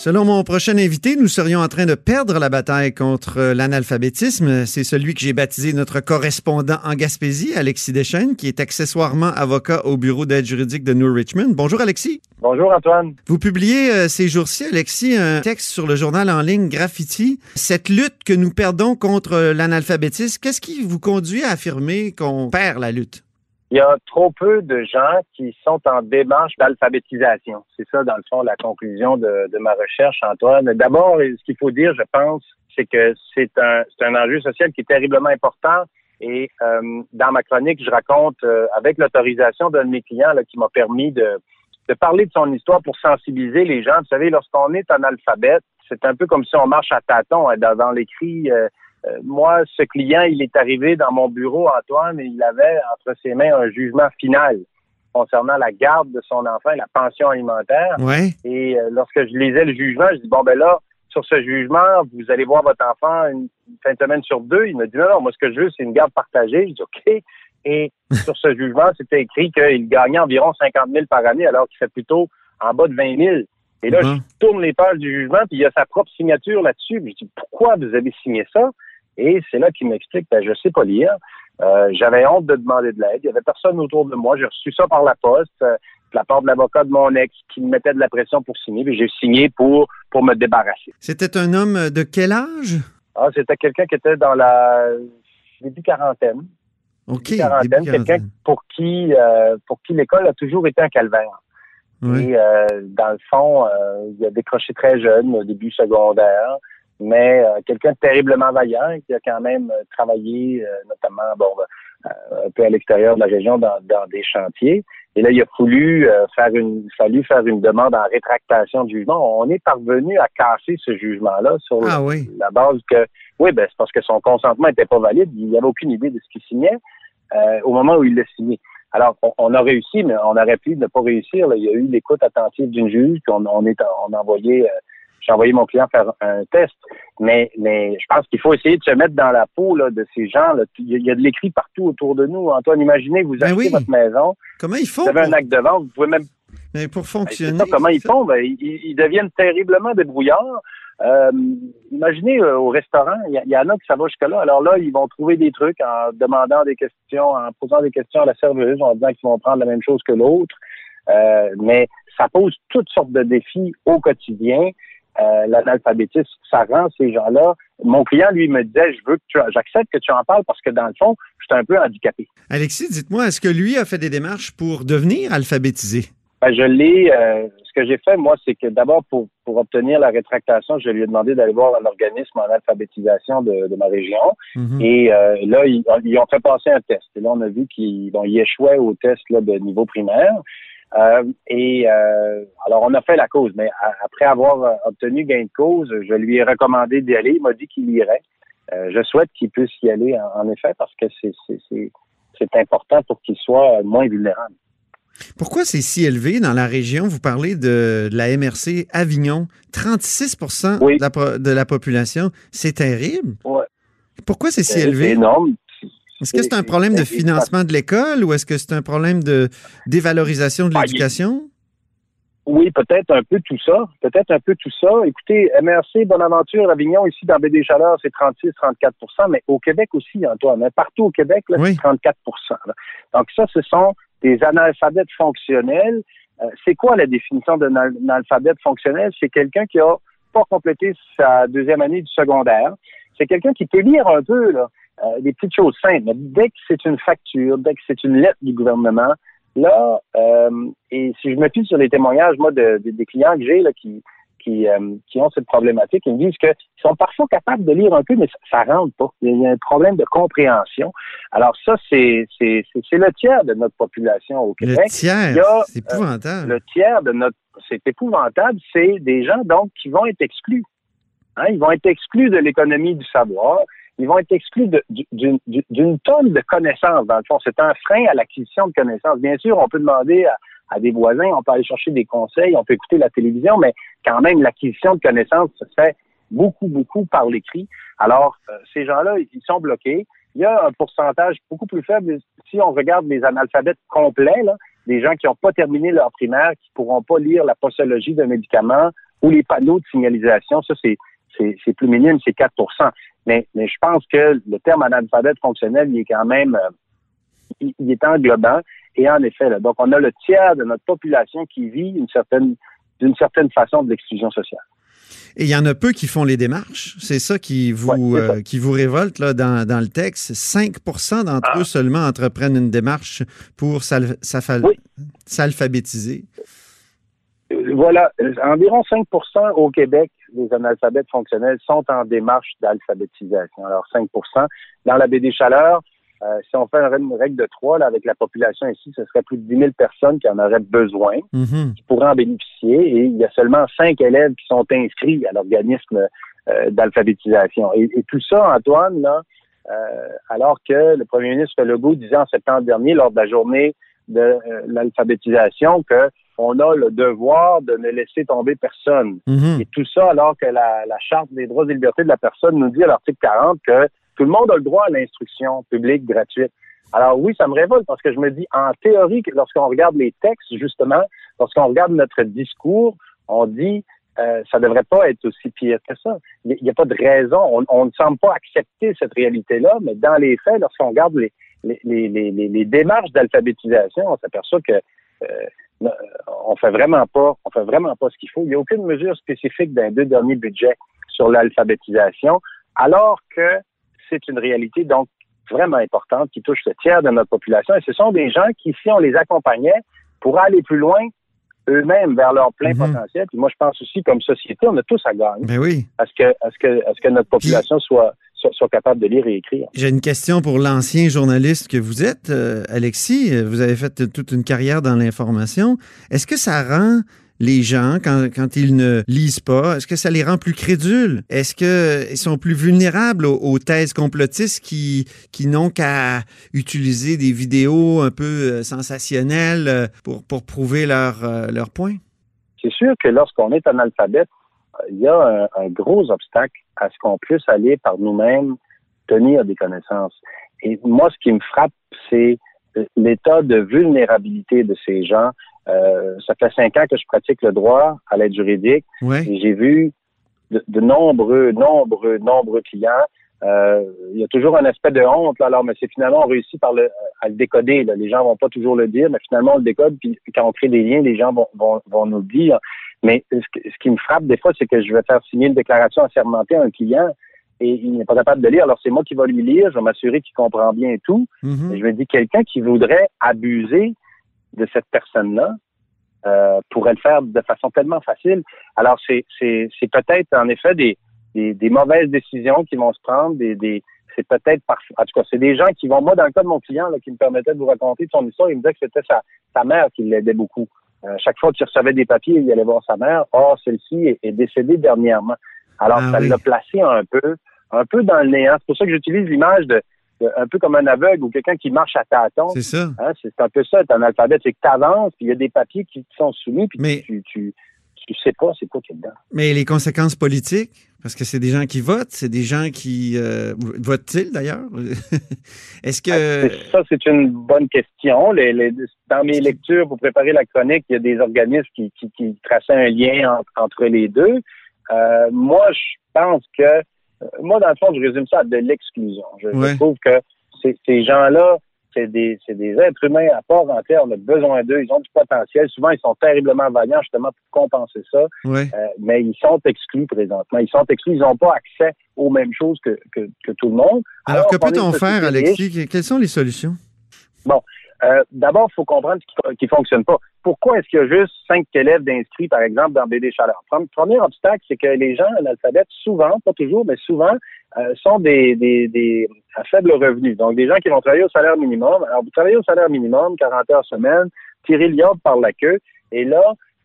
Selon mon prochain invité, nous serions en train de perdre la bataille contre l'analphabétisme. C'est celui que j'ai baptisé notre correspondant en Gaspésie, Alexis Deschênes, qui est accessoirement avocat au bureau d'aide juridique de New Richmond. Bonjour Alexis. Bonjour Antoine. Vous publiez euh, ces jours-ci, Alexis, un texte sur le journal en ligne Graffiti. Cette lutte que nous perdons contre l'analphabétisme, qu'est-ce qui vous conduit à affirmer qu'on perd la lutte? Il y a trop peu de gens qui sont en démarche d'alphabétisation. C'est ça, dans le fond, la conclusion de, ma recherche, Antoine. D'abord, ce qu'il faut dire, je pense, c'est que c'est un, enjeu social qui est terriblement important. Et euh, dans ma chronique, je raconte, euh, avec l'autorisation d'un de mes clients là, qui m'a permis de, de parler de son histoire pour sensibiliser les gens. Vous savez, lorsqu'on est analphabète, c'est un peu comme si on marche à tâtons hein, dans, l'écrit. Euh, euh, moi, ce client, il est arrivé dans mon bureau, Antoine, et il avait entre ses mains un jugement final concernant la garde de son enfant et la pension alimentaire. Ouais. Et euh, lorsque je lisais le jugement, je dis bon ben là, sur ce jugement, vous allez voir votre enfant une, fin de semaine sur deux. Il me dit non, non, moi ce que je veux, c'est une garde partagée. Je dis OK. Et sur ce jugement, c'était écrit qu'il gagnait environ 50 000 par année, alors qu'il fait plutôt en bas de 20 000. Et là, uh-huh. je tourne les pages du jugement, puis il y a sa propre signature là-dessus. Je dis pourquoi vous avez signé ça? Et c'est là qu'il m'explique, ben, je sais pas lire. Euh, j'avais honte de demander de l'aide. Il y avait personne autour de moi. J'ai reçu ça par la poste, euh, de la part de l'avocat de mon ex qui me mettait de la pression pour signer. Puis j'ai signé pour, pour me débarrasser. C'était un homme de quel âge? Ah, c'était quelqu'un qui était dans la début quarantaine. OK. Quarantaine, quelqu'un pour qui, euh, pour qui l'école a toujours été un calvaire. Et dans le fond, il a décroché très jeune, au début secondaire mais euh, quelqu'un de terriblement vaillant qui a quand même euh, travaillé, euh, notamment bon, un peu à l'extérieur de la région dans, des chantiers. Et là, il a fallu faire une, fallu faire une demande en rétractation de jugement. On est parvenu à casser ce jugement-là sur ah la base que, oui, ben c'est parce que son consentement n'était pas valide. Il n'avait aucune idée de ce qu'il signait au moment où il l'a signé. Alors, on, a réussi, mais on aurait pu ne pas réussir. Il y a eu l'écoute attentive d'une juge, puis on, on, est, on a envoyé j'ai envoyé mon client faire un test. Mais, mais je pense qu'il faut essayer de se mettre dans la peau là, de ces gens. Là. Il y a de l'écrit partout autour de nous. Antoine, imaginez, vous ben achetez votre maison. Comment ils font? Vous avez un acte de vente, vous pouvez même. Mais pour fonctionner. comment ils font? Ben, ils, deviennent terriblement débrouillards. Euh, imaginez euh, au restaurant, il y, en a qui ça va jusque-là. Alors là, ils vont trouver des trucs en demandant des questions, en posant des questions à la serveuse, en disant qu'ils vont prendre la même chose que l'autre. Euh, mais ça pose toutes sortes de défis au quotidien. Euh, l'analphabétisme, ça rend ces gens-là. Mon client, lui, me disait, je veux que tu, j'accepte que tu en parles parce que dans le fond, je suis un peu handicapé. Alexis, dites-moi, est-ce que lui a fait des démarches pour devenir alphabétisé? Ben, je l'ai. Euh, ce que j'ai fait, moi, c'est que d'abord, pour, pour obtenir la rétractation, je lui ai demandé d'aller voir un organisme en alphabétisation de, de ma région. Mhm. Et euh, là, ils, ont fait passer un test. Et là, on a vu qu'ils bon, échouaient au test là, de niveau primaire. Euh, et euh, alors, on a fait la cause, mais après avoir euh, obtenu gain de cause, je lui ai recommandé d'y aller. Il m'a dit qu'il irait. je souhaite qu'il puisse y aller, en, effet, parce que c'est important pour qu'il soit moins vulnérable. Pourquoi c'est si élevé dans la région? Vous parlez de, la MRC Avignon, 36 de, la, de, la, population. C'est terrible. Ouais. Pourquoi c'est si élevé? C'est énorme. Est-ce que c'est un problème de financement de l'école ou est-ce que c'est un problème de dévalorisation de ah, l'éducation? Oui, peut-être un peu tout ça. Peut-être un peu tout ça. Écoutez, MRC Bonaventure Avignon, ici dans Baie des Chaleurs, c'est 36-34% mais au Québec aussi, Antoine. Hein. Partout au Québec, c'est 34% Donc ça, ce sont des analphabètes fonctionnels. Euh, c'est quoi la définition d'un analphabète fonctionnel? C'est quelqu'un qui a pas complété sa deuxième année du secondaire. C'est quelqu'un qui peut lire un peu, là, euh, des petites choses simples. Mais dès que c'est une facture, dès que c'est une lettre du gouvernement, là, euh, et si je me sur les témoignages, moi, de, des clients que j'ai là, qui, qui, euh, qui ont cette problématique, ils me disent qu'ils sont parfois capables de lire un peu, mais ça, ne rentre pas. Il y a un problème de compréhension. Alors ça, c'est c'est le tiers de notre population au Québec. Le tiers, c'est épouvantable. le tiers de notre, c'est épouvantable, c'est des gens donc qui vont être exclus. Hein, ils vont être exclus de l'économie du savoir ils vont être exclus d'une tonne de connaissances, dans le fond. C'est un frein à l'acquisition de connaissances. Bien sûr, on peut demander à, des voisins, on peut aller chercher des conseils, on peut écouter la télévision, mais quand même, l'acquisition de connaissances se fait beaucoup, beaucoup par l'écrit. Alors, euh, ces gens-là, ils sont bloqués. Il y a un pourcentage beaucoup plus faible. Si on regarde les analphabètes complets, là, des gens qui n'ont pas terminé leur primaire, qui pourront pas lire la posologie d'un médicament ou les panneaux de signalisation, ça, c'est, c'est, plus minime, c'est 4 mais, mais je pense que le terme analphabète fonctionnel, il est quand même, euh, il, est englobant. Et en effet, là, donc on a le tiers de notre population qui vit une certaine, d'une certaine façon de l'exclusion sociale. Et il y en a peu qui font les démarches. C'est ça qui vous, euh, qui vous révolte là, dans, dans le texte. 5% d'entre eux ah. seulement entreprennent une démarche pour s'alphabétiser. Euh, voilà, environ 5% au Québec des analphabètes fonctionnels sont en démarche d'alphabétisation. Alors 5% Dans la baie des Chaleurs, euh, si on fait une règle de trois là, avec la population ici, ce serait plus de 10 000 personnes qui en auraient besoin, mm-hmm. qui pourraient en bénéficier. Et il y a seulement cinq élèves qui sont inscrits à l'organisme euh, d'alphabétisation. Et, tout ça, Antoine, là, euh, alors que le premier ministre Legault disait en septembre dernier, lors de la journée de l'alphabétisation, que on a le devoir de ne laisser tomber personne. Mm-hmm. Et tout ça alors que la, la Charte des droits et libertés de la personne nous dit à l'article 40 que tout le monde a le droit à l'instruction publique gratuite. Alors oui, ça me révolte parce que je me dis, en théorie, lorsqu'on regarde les textes, justement, lorsqu'on regarde notre discours, on dit, euh, ça devrait pas être aussi pire que ça. Il n'y a pas de raison. On, ne semble pas accepter cette réalité-là, mais dans les faits, lorsqu'on regarde les, les, les, les, démarches d'alphabétisation, on s'aperçoit que euh, on fait vraiment pas, on fait vraiment pas ce qu'il faut. Il n'y a aucune mesure spécifique dans les deux derniers budgets sur l'alphabétisation, alors que c'est une réalité donc vraiment importante qui touche le tiers de notre population. Et ce sont des gens qui, si on les accompagnait, pourraient aller plus loin eux-mêmes vers leur plein mhm. potentiel. Puis moi, je pense aussi, comme société, on a tous à gagner. Ben oui. À ce que, à ce que, à ce que notre population soit, soit, capable de lire et écrire. J'ai une question pour l'ancien journaliste que vous êtes, euh, Alexis. Vous avez fait toute une carrière dans l'information. Est-ce que ça rend les gens quand, quand ils ne lisent pas? Est-ce que ça les rend plus crédules? Est-ce qu'ils sont plus vulnérables aux, thèses complotistes qui, qui n'ont qu'à utiliser des vidéos un peu euh, sensationnelles euh, pour, pour prouver leur, euh, leur point? C'est sûr que lorsqu'on est analphabète, il y a un, gros obstacle à ce qu'on puisse aller par nous-mêmes tenir des connaissances. Et moi, ce qui me frappe, c'est l'état de vulnérabilité de ces gens euh, ça fait cinq ans que je pratique le droit à l'aide juridique. Et j'ai vu de, nombreux, nombreux, nombreux clients. Euh, il y a toujours un aspect de honte, là, alors, mais c'est finalement on réussit par le, à le décoder. Là. Les gens vont pas toujours le dire, mais finalement on le décode, puis quand on crée des liens, les gens vont, vont, vont nous le dire. Mais ce, qui me frappe des fois, c'est que je vais faire signer une déclaration assermentée à un client et il n'est pas capable de lire. Alors c'est moi qui vais lui lire, je vais m'assurer qu'il comprend bien tout. Mm-hmm. Et je me dis quelqu'un qui voudrait abuser de cette personne-là euh, pourrait le faire de façon tellement facile. Alors, c'est, c'est, c'est peut-être en effet des, des, des, mauvaises décisions qui vont se prendre, des, des c'est peut-être parfois, en tout cas, c'est des gens qui vont, moi, dans le cas de mon client, là, qui me permettait de vous raconter son histoire, il me disait que c'était sa, sa mère qui l'aidait beaucoup. Euh, chaque fois qu'il recevait des papiers, il allait voir sa mère. Or, celle-ci est, décédée dernièrement. Alors, ah ça l'a placé un peu, un peu dans le néant. C'est pour ça que j'utilise l'image de, un peu comme un aveugle ou quelqu'un qui marche à tâtons. C'est ça. Hein, c'est un peu ça, un alphabet. C'est que tu avances, puis il y a des papiers qui te sont soumis, puis tu, tu, tu sais pas c'est quoi qui est dedans. Mais les conséquences politiques, parce que c'est des gens qui votent, c'est des gens qui euh, votent-ils d'ailleurs? Est-ce que ah, ça c'est une bonne question. Les, dans mes lectures pour préparer la chronique, il y a des organismes qui, qui, qui traçaient un lien entre les deux. Euh, moi, je pense que euh, moi, dans le fond, je résume ça à de l'exclusion. Je, trouve que ces gens-là, c'est des, des êtres humains à part entière. On a besoin d'eux. Ils ont du potentiel. Souvent, ils sont terriblement vaillants justement pour compenser ça. Euh, mais ils sont exclus présentement. Ils sont exclus. Ils n'ont pas accès aux mêmes choses que, que, que tout le monde. Alors, que peut-on faire, Alexis? Quelles sont les solutions? Bon, euh, d'abord, il faut comprendre ce qui ne fonctionne pas. Pourquoi est-ce qu'il y a juste cinq élèves d'inscrits, par exemple, dans BD Chaleur? Premier obstacle, c'est que les gens analphabètes, souvent, pas toujours, mais souvent, euh, sont des, des, des à faible revenu. Donc, des gens qui vont travailler au salaire minimum. Alors, vous travaillez au salaire minimum, 40 heures semaine, tirez le par la queue. Et là,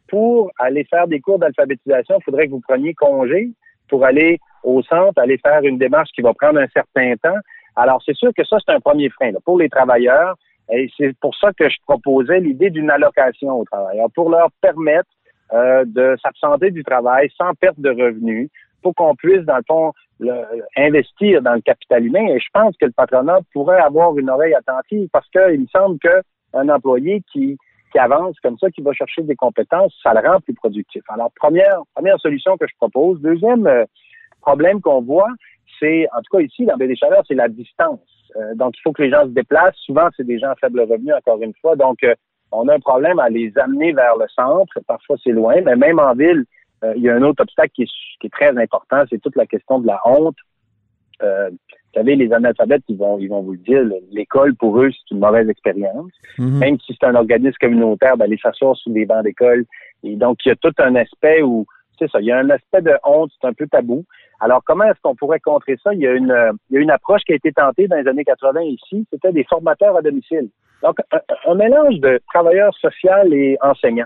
pour aller faire des cours d'alphabétisation, il faudrait que vous preniez congé pour aller au centre, aller faire une démarche qui va prendre un certain temps. Alors, c'est sûr que ça, c'est un premier frein. Pour les travailleurs, et c'est pour ça que je proposais l'idée d'une allocation aux travailleurs, pour leur permettre euh, de s'absenter du travail sans perte de revenus pour qu'on puisse, dans le fond, investir dans le capital humain. Et je pense que le patronat pourrait avoir une oreille attentive parce qu'il me semble qu'un employé qui, qui avance comme ça, qui va chercher des compétences, ça le rend plus productif. Alors, première, première solution que je propose. Deuxième euh, problème qu'on voit, c'est, en tout cas ici, dans des Chaleurs, c'est la distance. Euh, donc, il faut que les gens se déplacent. Souvent, c'est des gens à faible revenu, encore une fois. Donc, euh, on a un problème à les amener vers le centre. Parfois, c'est loin, mais même en ville, euh, il y a un autre obstacle qui est, très important, c'est toute la question de la honte. Euh, vous savez, les analphabètes, ils vont, ils vont vous le dire, l'école, pour eux, c'est une mauvaise expérience. Mhm. Même si c'est un organisme communautaire, d'aller s'asseoir sous des bancs d'école. Et donc, il y a tout un aspect où, c'est ça, il y a un aspect de honte, c'est un peu tabou. Alors, comment est-ce qu'on pourrait contrer ça? Il y, a une, il y a une approche qui a été tentée dans les années 80 ici, c'était des formateurs à domicile. Donc, un, mélange de travailleurs sociaux et enseignants.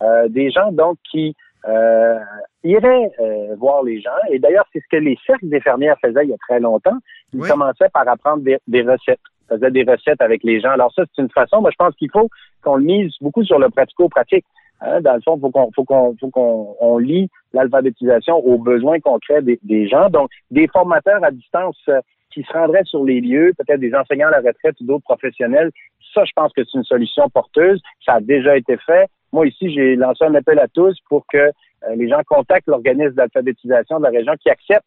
Euh, des gens, donc, qui euh, irait euh, voir les gens. Et d'ailleurs, c'est ce que les cercles d'infirmières faisaient il y a très longtemps. Ils commençaient par apprendre des, recettes. Ils faisaient des recettes avec les gens. Alors ça, c'est une façon. Moi, je pense qu'il faut qu'on le mise beaucoup sur le pratico-pratique. Hein. Dans le fond, faut qu'on, faut qu'on, faut qu'on on lie l'alphabétisation aux besoins concrets des, des, gens. Donc, des formateurs à distance euh, qui se rendraient sur les lieux, peut-être des enseignants à la retraite ou d'autres professionnels. Ça, je pense que c'est une solution porteuse. Ça a déjà été fait. Moi, ici, j'ai lancé un appel à tous pour que euh, les gens contactent l'organisme d'alphabétisation de la région qui accepte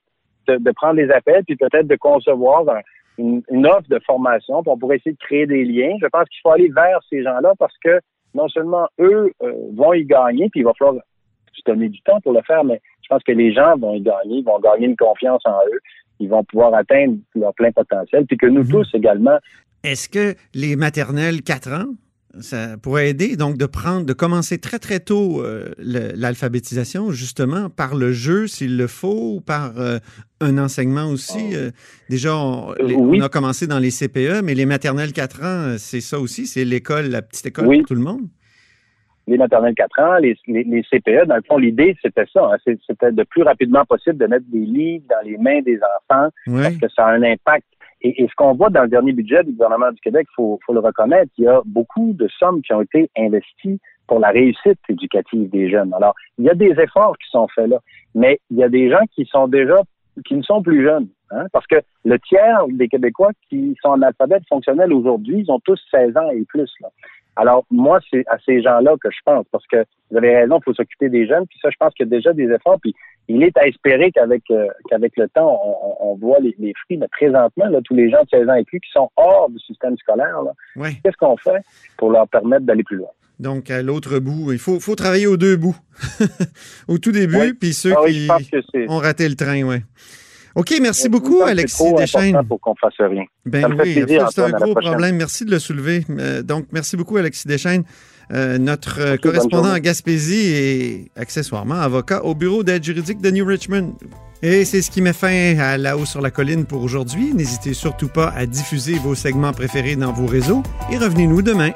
de, prendre les appels, puis peut-être de concevoir une, offre de formation. Puis on pourrait essayer de créer des liens. Je pense qu'il faut aller vers ces gens-là parce que non seulement eux euh, vont y gagner, puis il va falloir se donner du temps pour le faire, mais je pense que les gens vont y gagner, vont gagner une confiance en eux, ils vont pouvoir atteindre leur plein potentiel, puis que nous mhm. tous également. Est-ce que les maternelles 4 ans ça pourrait aider donc de prendre, de commencer très très tôt euh, l'alphabétisation justement par le jeu s'il le faut ou par euh, un enseignement aussi. Oh. Euh, déjà, on, a commencé dans les CPE, mais les maternelles 4 ans, c'est ça aussi, c'est l'école, la petite école pour tout le monde? Les maternelles 4 ans, les, les, CPE, dans le fond, l'idée, c'était ça. Hein, c'était de plus rapidement possible de mettre des livres dans les mains des enfants parce que ça a un impact et, ce qu'on voit dans le dernier budget du gouvernement du Québec, il faut, le reconnaître, il y a beaucoup de sommes qui ont été investies pour la réussite éducative des jeunes. Alors, il y a des efforts qui sont faits là, mais il y a des gens qui sont déjà, qui ne sont plus jeunes. Hein, parce que le tiers des Québécois qui sont en alphabet fonctionnel aujourd'hui, ils ont tous 16 ans et plus. Là. Alors, moi, c'est à ces gens-là que je pense, parce que vous avez raison, il faut s'occuper des jeunes, puis ça, je pense qu'il y a déjà des efforts, puis il est à espérer qu'avec euh, qu'avec le temps, on, voit les, fruits, mais présentement, là, tous les gens de 16 ans et plus qui sont hors du système scolaire, qu'est-ce qu'on fait pour leur permettre d'aller plus loin? Donc, à l'autre bout, il faut, faut travailler aux deux bouts. Au tout début, puis ceux ah qui ont raté le train, oui. OK, merci beaucoup, Alexis Deschaines. pour qu'on fasse rien. Ben oui, c'est un gros problème. Merci de le soulever. Euh, donc, merci beaucoup, Alexis Deschaines, euh, notre euh, correspondant en Gaspésie et accessoirement avocat au bureau d'aide juridique de New Richmond. Et c'est ce qui met fin à La Haut sur la Colline pour aujourd'hui. N'hésitez surtout pas à diffuser vos segments préférés dans vos réseaux et revenez-nous demain.